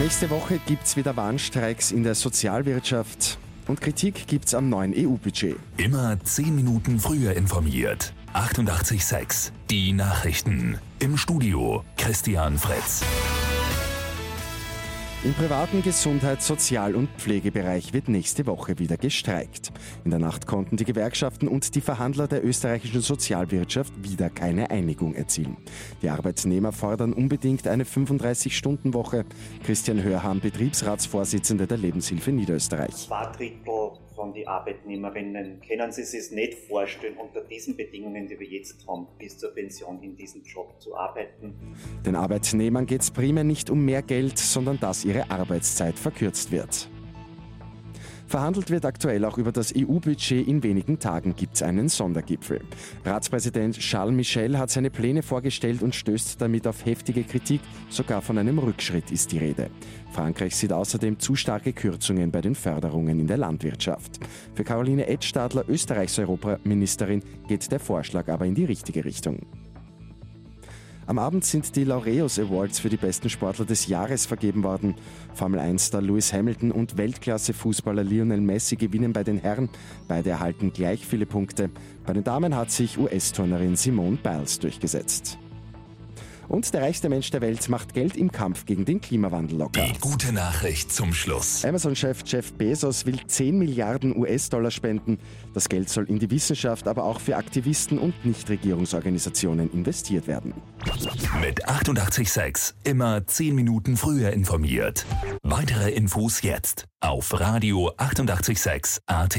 Nächste Woche gibt es wieder Warnstreiks in der Sozialwirtschaft und Kritik gibt es am neuen EU-Budget. Immer 10 Minuten früher informiert. 88.6 Die Nachrichten. Im Studio Christian Fritz. Im privaten Gesundheits-, Sozial- und Pflegebereich wird nächste Woche wieder gestreikt. In der Nacht konnten die Gewerkschaften und die Verhandler der österreichischen Sozialwirtschaft wieder keine Einigung erzielen. Die Arbeitnehmer fordern unbedingt eine 35-Stunden-Woche. Christian Hörham, Betriebsratsvorsitzender der Lebenshilfe Niederösterreich. Zwei Drittel den Arbeitnehmerinnen können sie sich nicht vorstellen, unter diesen Bedingungen, die wir jetzt haben, bis zur Pension in diesem Job zu arbeiten. Den Arbeitnehmern geht es primär nicht um mehr Geld, sondern dass ihre Arbeitszeit verkürzt wird. Verhandelt wird aktuell auch über das EU-Budget. In wenigen Tagen gibt es einen Sondergipfel. Ratspräsident Charles Michel hat seine Pläne vorgestellt und stößt damit auf heftige Kritik. Sogar von einem Rückschritt ist die Rede. Frankreich sieht außerdem zu starke Kürzungen bei den Förderungen in der Landwirtschaft. Für Caroline Edstadler, Österreichs Europaministerin, geht der Vorschlag aber in die richtige Richtung. Am Abend sind die Laureus Awards für die besten Sportler des Jahres vergeben worden. Formel 1-Star Lewis Hamilton und Weltklasse-Fußballer Lionel Messi gewinnen bei den Herren. Beide erhalten gleich viele Punkte. Bei den Damen hat sich US-Turnerin Simone Biles durchgesetzt. Und der reichste Mensch der Welt macht Geld im Kampf gegen den Klimawandel locker. Die gute Nachricht zum Schluss. Amazon-Chef Jeff Bezos will 10 Milliarden US-Dollar spenden. Das Geld soll in die Wissenschaft, aber auch für Aktivisten und Nichtregierungsorganisationen investiert werden. Mit 886 immer 10 Minuten früher informiert. Weitere Infos jetzt auf Radio 886 AT.